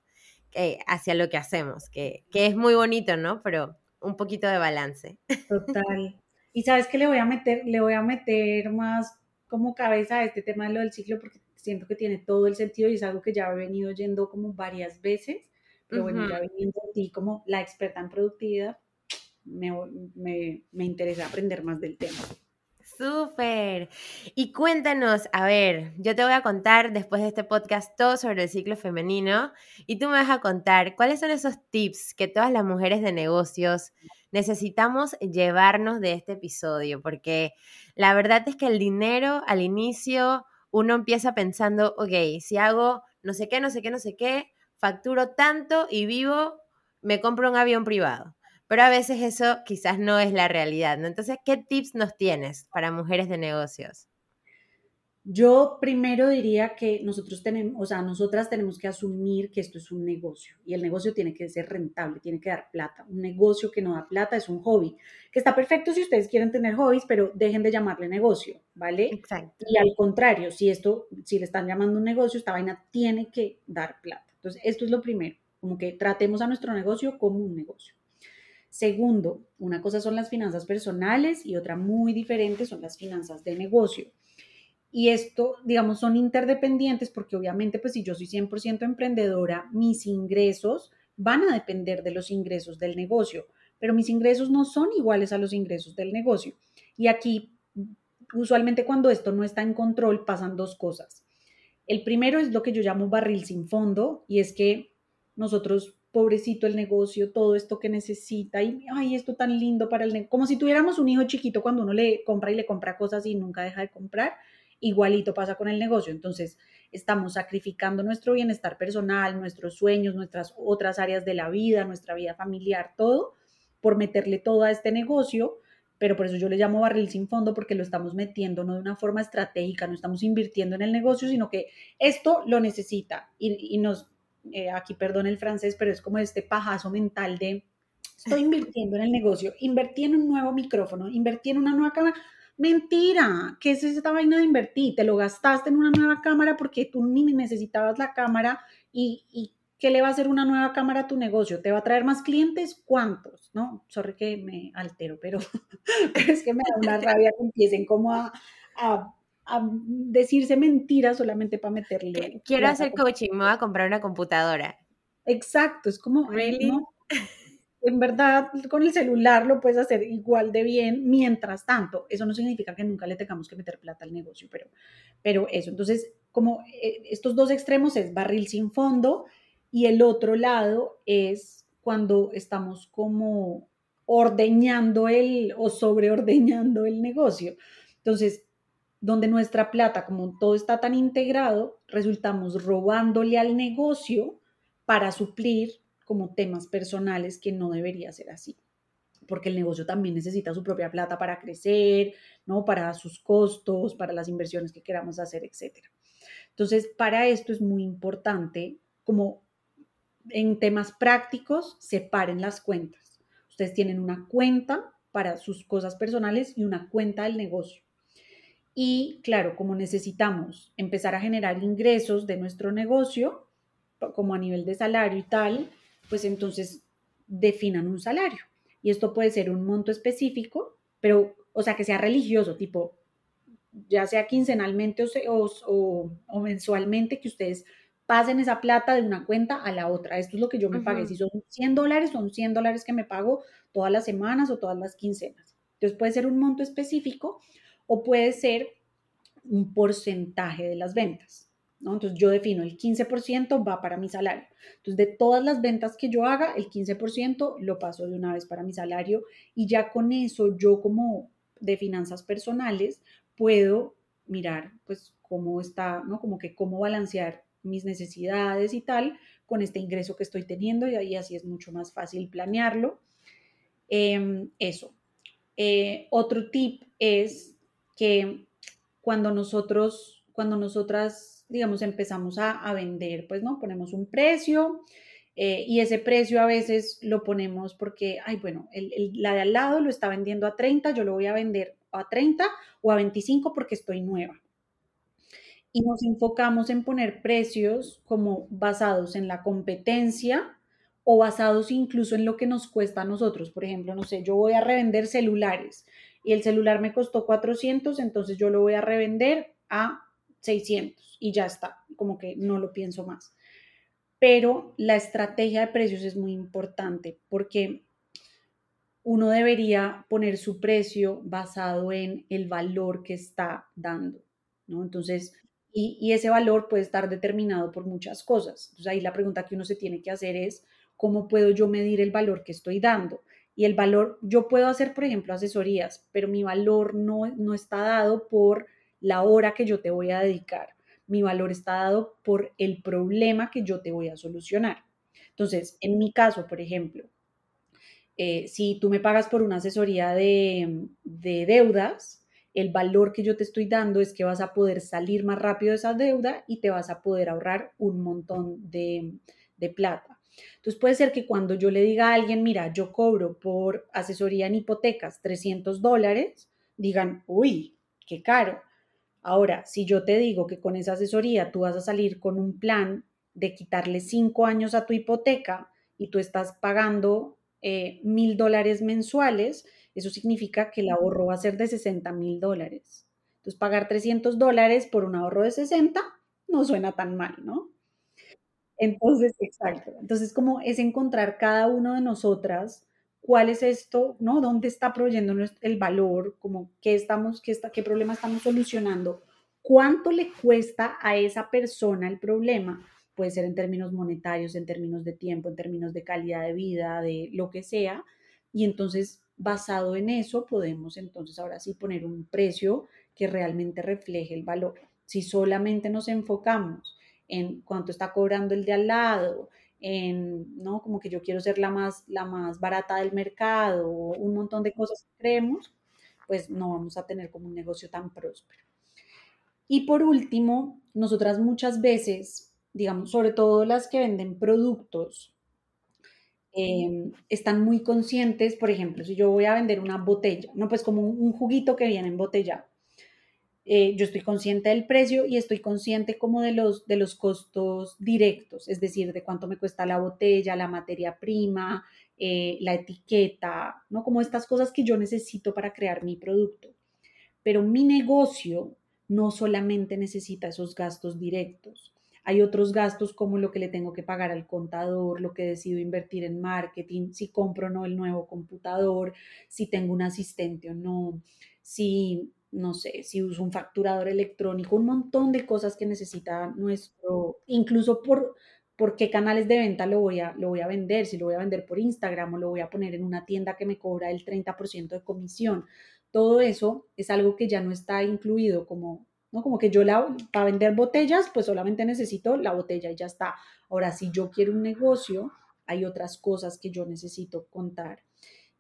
eh, hacia lo que hacemos, que, que es muy bonito, ¿no? Pero un poquito de balance. Total. Y sabes que le voy a meter, le voy a meter más como cabeza a este tema de lo del ciclo, porque siento que tiene todo el sentido y es algo que ya he venido yendo como varias veces, pero bueno, ya veniendo a ti como la experta en productividad, me, me, me interesa aprender más del tema. Súper. Y cuéntanos, a ver, yo te voy a contar después de este podcast todo sobre el ciclo femenino y tú me vas a contar cuáles son esos tips que todas las mujeres de negocios necesitamos llevarnos de este episodio, porque la verdad es que el dinero al inicio uno empieza pensando, ok, si hago no sé qué, no sé qué, no sé qué, facturo tanto y vivo, me compro un avión privado. Pero a veces eso quizás no es la realidad, ¿no? Entonces, ¿qué tips nos tienes para mujeres de negocios? Yo primero diría que nosotros tenemos, o sea, nosotras tenemos que asumir que esto es un negocio y el negocio tiene que ser rentable, tiene que dar plata. Un negocio que no da plata es un hobby, que está perfecto si ustedes quieren tener hobbies, pero dejen de llamarle negocio, ¿vale? Exacto. Y al contrario, si esto, si le están llamando un negocio, esta vaina tiene que dar plata. Entonces, esto es lo primero, como que tratemos a nuestro negocio como un negocio. Segundo, una cosa son las finanzas personales y otra muy diferente son las finanzas de negocio. Y esto, digamos, son interdependientes porque obviamente, pues si yo soy 100% emprendedora, mis ingresos van a depender de los ingresos del negocio, pero mis ingresos no son iguales a los ingresos del negocio. Y aquí, usualmente cuando esto no está en control, pasan dos cosas. El primero es lo que yo llamo barril sin fondo y es que nosotros, pobrecito el negocio, todo esto que necesita y, ay, esto tan lindo para el negocio, como si tuviéramos un hijo chiquito cuando uno le compra y le compra cosas y nunca deja de comprar Igualito pasa con el negocio. Entonces, estamos sacrificando nuestro bienestar personal, nuestros sueños, nuestras otras áreas de la vida, nuestra vida familiar, todo, por meterle todo a este negocio. Pero por eso yo le llamo barril sin fondo, porque lo estamos metiendo no de una forma estratégica, no estamos invirtiendo en el negocio, sino que esto lo necesita. Y, nos, eh, aquí perdón el francés, pero es como este pajazo mental de estoy invirtiendo en el negocio, invertí en un nuevo micrófono, invertí en una nueva cámara, Mentira, ¿qué es esta vaina de invertir? Te lo gastaste en una nueva cámara porque tú ni necesitabas la cámara y, y ¿qué le va a hacer una nueva cámara a tu negocio? ¿Te va a traer más clientes? ¿Cuántos? No, sorry que me altero, pero, es que me da una rabia que empiecen como a, a, decirse mentiras solamente para meterle. Quiero hacer coaching, me voy a comprar una computadora. Exacto, es como, really? En verdad con el celular lo puedes hacer igual de bien mientras tanto. Eso no significa que nunca le tengamos que meter plata al negocio, pero, pero eso. Entonces, como eh, estos dos extremos es barril sin fondo y el otro lado es cuando estamos como ordeñando el o sobreordeñando el negocio. Entonces, donde nuestra plata, como todo está tan integrado, resultamos robándole al negocio para suplir como temas personales que no debería ser así, porque el negocio también necesita su propia plata para crecer, ¿no? Para sus costos, para las inversiones que queramos hacer, etc. Entonces, para esto es muy importante como en temas prácticos, separen las cuentas. Ustedes tienen una cuenta para sus cosas personales y una cuenta del negocio. Y claro, como necesitamos empezar a generar ingresos de nuestro negocio, como a nivel de salario y tal, pues entonces definan un salario. Y esto puede ser un monto específico, pero, o sea, que sea religioso, tipo, ya sea quincenalmente o, o, mensualmente, que ustedes pasen esa plata de una cuenta a la otra. Esto es lo que yo me pagué. Si son 100 dólares, son 100 dólares que me pago todas las semanas o todas las quincenas. Entonces puede ser un monto específico o puede ser un porcentaje de las ventas. Entonces yo defino el 15% va para mi salario. Entonces de todas las ventas que yo haga, el 15% lo paso de una vez para mi salario y ya con eso yo como de finanzas personales, puedo mirar pues cómo está, ¿no? Como que cómo balancear mis necesidades y tal con este ingreso que estoy teniendo y ahí así es mucho más fácil planearlo. Em, eso. Eh, otro tip es que cuando nosotros, cuando nosotras, digamos, empezamos a, vender, pues, ¿no? Ponemos un precio eh, y ese precio a veces lo ponemos porque, ay, bueno, la de al lado lo está vendiendo a 30, yo lo voy a vender a 30 o a 25 porque estoy nueva y nos enfocamos en poner precios como basados en la competencia o basados incluso en lo que nos cuesta a nosotros. Por ejemplo, no sé, yo voy a revender celulares y el celular me costó 400, entonces yo lo voy a revender a 600 y ya está, como que no lo pienso más. Pero la estrategia de precios es muy importante porque uno debería poner su precio basado en el valor que está dando, ¿no? Entonces, y, ese valor puede estar determinado por muchas cosas. Entonces ahí la pregunta que uno se tiene que hacer es, ¿cómo puedo yo medir el valor que estoy dando? Y el valor, yo puedo hacer, por ejemplo, asesorías, pero mi valor no, no está dado por la hora que yo te voy a dedicar. Mi valor está dado por el problema que yo te voy a solucionar. Entonces, en mi caso, por ejemplo, eh, si tú me pagas por una asesoría de, de deudas, el valor que yo te estoy dando es que vas a poder salir más rápido de esa deuda y te vas a poder ahorrar un montón de, plata. Entonces puede ser que cuando yo le diga a alguien, mira, yo cobro por asesoría en hipotecas 300 dólares, digan, uy, qué caro. Ahora, si yo te digo que con esa asesoría tú vas a salir con un plan de quitarle cinco años a tu hipoteca y tú estás pagando eh, mil dólares mensuales, eso significa que el ahorro va a ser de 60 mil dólares. Entonces, pagar 300 dólares por un ahorro de 60 no suena tan mal, ¿no? Entonces, exacto. Entonces, como es encontrar cada uno de nosotras cuál es esto, ¿no? ¿Dónde está proveyendo el valor? Como qué estamos, qué, está, qué problema estamos solucionando? ¿Cuánto le cuesta a esa persona el problema? Puede ser en términos monetarios, en términos de tiempo, en términos de calidad de vida, de lo que sea. Y entonces basado en eso podemos entonces ahora sí poner un precio que realmente refleje el valor. Si solamente nos enfocamos en cuánto está cobrando el de al lado, ¿no? Como que yo quiero ser la más, la más barata del mercado, un montón de cosas que creemos, pues no vamos a tener como un negocio tan próspero. Y por último, nosotras muchas veces, digamos, sobre todo las que venden productos, Em, están muy conscientes, por ejemplo, si yo voy a vender una botella, no pues como un, juguito que viene en botella, eh, yo estoy consciente del precio y estoy consciente como de los, de los costos directos, es decir, de cuánto me cuesta la botella, la materia prima, eh, la etiqueta, ¿no? Como estas cosas que yo necesito para crear mi producto. Pero mi negocio no solamente necesita esos gastos directos. Hay otros gastos como lo que le tengo que pagar al contador, lo que decido invertir en marketing, si compro o no el nuevo computador, si tengo un asistente o no, si, no sé, si uso un facturador electrónico, un montón de cosas que necesita nuestro, incluso por, por qué canales de venta lo voy, a, lo voy a vender, si lo voy a vender por Instagram o lo voy a poner en una tienda que me cobra el 30% de comisión. Todo eso es algo que ya no está incluido como ¿no? Como que yo la, para vender botellas, pues solamente necesito la botella y ya está. Ahora, si yo quiero un negocio, hay otras cosas que yo necesito contar.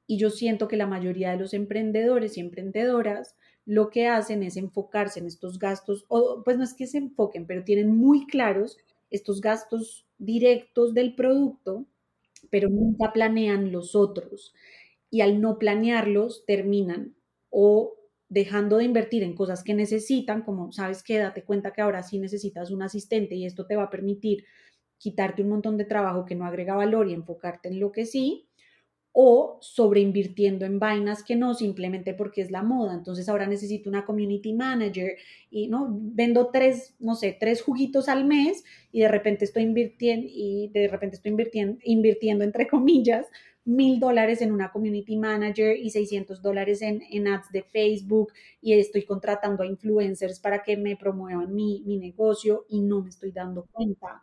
Y yo siento que la mayoría de los emprendedores y emprendedoras lo que hacen es enfocarse en estos gastos, o pues no es que se enfoquen, pero tienen muy claros estos gastos directos del producto, pero nunca planean los otros. Y al no planearlos, terminan o dejando de invertir en cosas que necesitan, como sabes que date cuenta que ahora sí necesitas un asistente y esto te va a permitir quitarte un montón de trabajo que no agrega valor y enfocarte en lo que sí, o sobreinvirtiendo en vainas que no, simplemente porque es la moda. Entonces ahora necesito una community manager y no vendo tres, no sé, tres juguitos al mes y de repente estoy invirtiendo y de repente estoy invirtiendo, invirtiendo entre comillas mil dólares en una community manager y 600 dólares en, en, ads de Facebook y estoy contratando a influencers para que me promuevan mi, mi negocio y no me estoy dando cuenta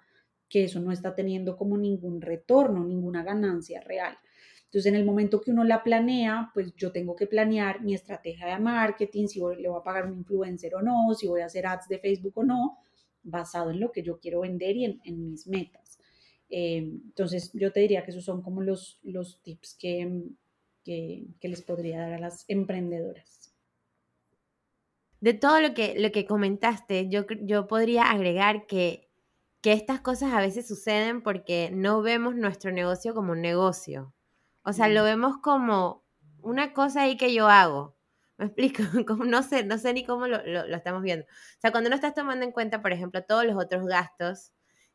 que eso no está teniendo como ningún retorno, ninguna ganancia real. Entonces, en el momento que uno la planea, pues yo tengo que planear mi estrategia de marketing, si le voy a pagar un influencer o no, si voy a hacer ads de Facebook o no, basado en lo que yo quiero vender y en, mis metas. Eh, entonces, yo te diría que esos son como los, los tips que, que, les podría dar a las emprendedoras. De todo lo que, lo que comentaste, yo, yo podría agregar que que estas cosas a veces suceden porque no vemos nuestro negocio como un negocio. O sea, lo vemos como una cosa ahí que yo hago. ¿Me explico? Como, no, sé, no sé ni cómo lo, estamos viendo. O sea, cuando no estás tomando en cuenta, por ejemplo, todos los otros gastos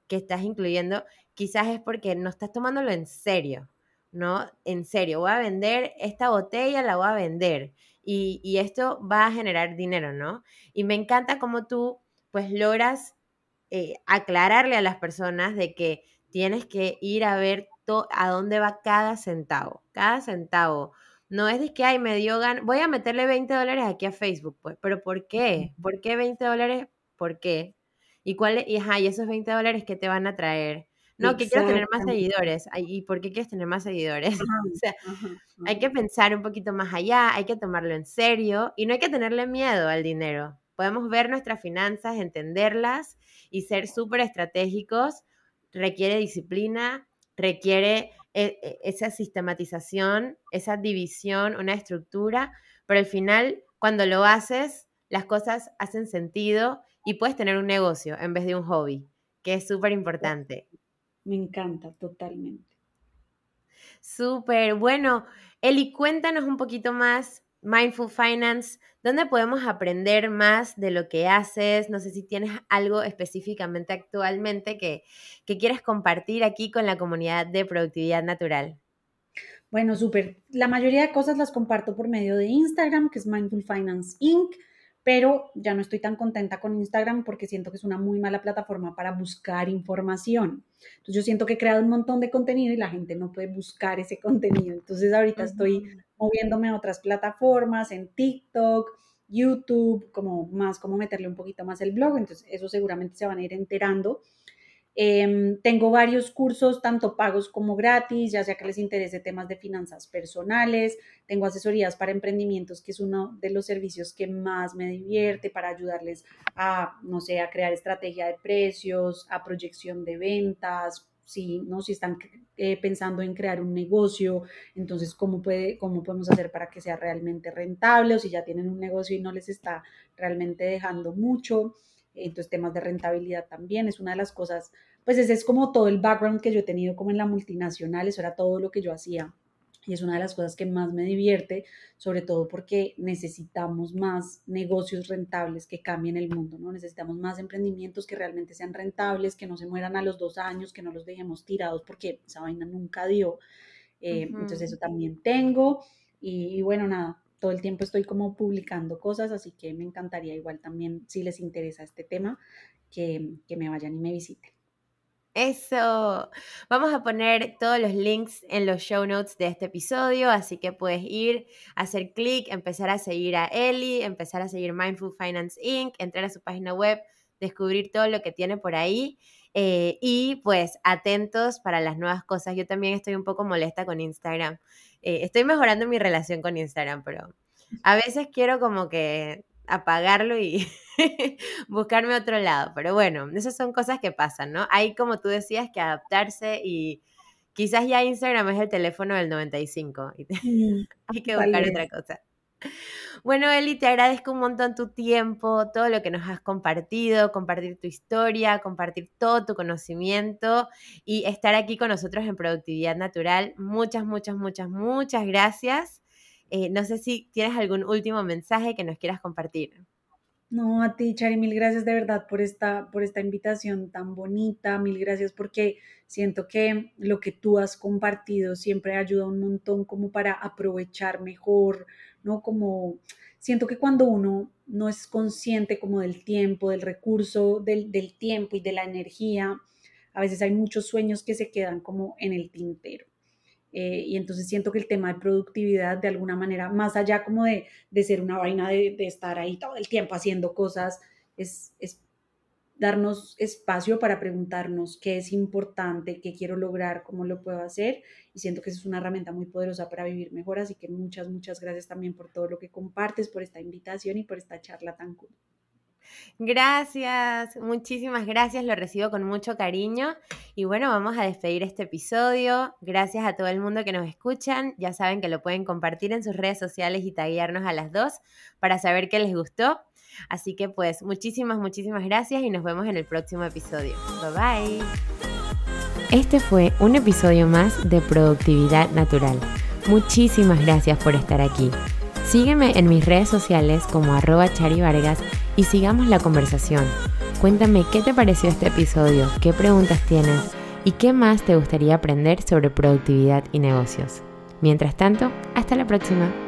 que estás incluyendo, quizás es porque no estás tomándolo en serio, ¿no? En serio, voy a vender esta botella, la voy a vender. Y, y esto va a generar dinero, ¿no? Y me encanta cómo tú, pues, logras eh, aclararle a las personas de que tienes que ir a ver a dónde va cada centavo, cada centavo. No es de que, ay, me dio gan voy a meterle 20 dólares aquí a Facebook, pues, pero ¿por qué? ¿Por qué 20 dólares? ¿Por qué? ¿Y cuál y, ajá, y esos 20 dólares que te van a traer? No, que quiero tener más seguidores. ¿Y por qué quieres tener más seguidores? o sea, hay que pensar un poquito más allá, hay que tomarlo en serio y no hay que tenerle miedo al dinero. Podemos ver nuestras finanzas, entenderlas y ser súper estratégicos requiere disciplina, requiere e, e, esa sistematización, esa división, una estructura, pero al final, cuando lo haces, las cosas hacen sentido y puedes tener un negocio en vez de un hobby, que es súper importante. Me encanta, totalmente. Súper, bueno, Eli, cuéntanos un poquito más Mindful Finance, ¿dónde podemos aprender más de lo que haces? No sé si tienes algo específicamente actualmente que, que quieres compartir aquí con la comunidad de productividad natural. Bueno, súper. La mayoría de cosas las comparto por medio de Instagram, que es Mindful Finance Inc pero ya no estoy tan contenta con Instagram porque siento que es una muy mala plataforma para buscar información. Entonces yo siento que he creado un montón de contenido y la gente no puede buscar ese contenido. Entonces ahorita estoy moviéndome a otras plataformas, en TikTok, YouTube, como más, como meterle un poquito más el blog. Entonces eso seguramente se van a ir enterando. Em, tengo varios cursos, tanto pagos como gratis, ya sea que les interese temas de finanzas personales. Tengo asesorías para emprendimientos, que es uno de los servicios que más me divierte para ayudarles a, no sé, a crear estrategia de precios, a proyección de ventas, si, ¿no? si están eh, pensando en crear un negocio, entonces ¿cómo, puede, cómo podemos hacer para que sea realmente rentable o si ya tienen un negocio y no les está realmente dejando mucho. Entonces, temas de rentabilidad también es una de las cosas, pues ese es como todo el background que yo he tenido como en la multinacional, eso era todo lo que yo hacía. Y es una de las cosas que más me divierte, sobre todo porque necesitamos más negocios rentables que cambien el mundo, ¿no? Necesitamos más emprendimientos que realmente sean rentables, que no se mueran a los dos años, que no los dejemos tirados porque esa vaina nunca dio. Eh, entonces eso también tengo. y bueno, nada, todo el tiempo estoy como publicando cosas, así que me encantaría igual también, si les interesa este tema, que, que me vayan y me visiten. Eso. Vamos a poner todos los links en los show notes de este episodio, así que puedes ir, hacer clic, empezar a seguir a Eli, empezar a seguir Mindful Finance Inc., entrar a su página web, descubrir todo lo que tiene por ahí. Eh, y pues atentos para las nuevas cosas. Yo también estoy un poco molesta con Instagram. Eh, estoy mejorando mi relación con Instagram, pero a veces quiero como que apagarlo y buscarme otro lado. Pero bueno, esas son cosas que pasan, ¿no? Hay, como tú decías, que adaptarse y quizás ya Instagram es el teléfono del 95 y hay que buscar otra cosa. Bueno, Eli, te agradezco un montón tu tiempo, todo lo que nos has compartido, compartir tu historia, compartir todo tu conocimiento y estar aquí con nosotros en Productividad Natural. Muchas, muchas, muchas, muchas gracias. Eh, no sé si tienes algún último mensaje que nos quieras compartir. No, a ti, Chari, mil gracias de verdad por esta, por esta invitación tan bonita, mil gracias porque siento que lo que tú has compartido siempre ayuda un montón como para aprovechar mejor, ¿no? Como siento que cuando uno no es consciente como del tiempo, del recurso, del, del tiempo y de la energía, a veces hay muchos sueños que se quedan como en el tintero. Eh, y entonces siento que el tema de productividad, de alguna manera, más allá como de, de ser una vaina de, de, estar ahí todo el tiempo haciendo cosas, es, es darnos espacio para preguntarnos qué es importante, qué quiero lograr, cómo lo puedo hacer. Y siento que es una herramienta muy poderosa para vivir mejor. Así que muchas, muchas gracias también por todo lo que compartes, por esta invitación y por esta charla tan cool. Gracias, muchísimas gracias, lo recibo con mucho cariño. Y bueno, vamos a despedir este episodio. Gracias a todo el mundo que nos escuchan. Ya saben que lo pueden compartir en sus redes sociales y taguearnos a las dos para saber qué les gustó. Así que pues muchísimas, muchísimas gracias y nos vemos en el próximo episodio. Bye bye. Este fue un episodio más de Productividad Natural. Muchísimas gracias por estar aquí. Sígueme en mis redes sociales como arroba charivargas y sigamos la conversación. Cuéntame qué te pareció este episodio, qué preguntas tienes y qué más te gustaría aprender sobre productividad y negocios. Mientras tanto, hasta la próxima.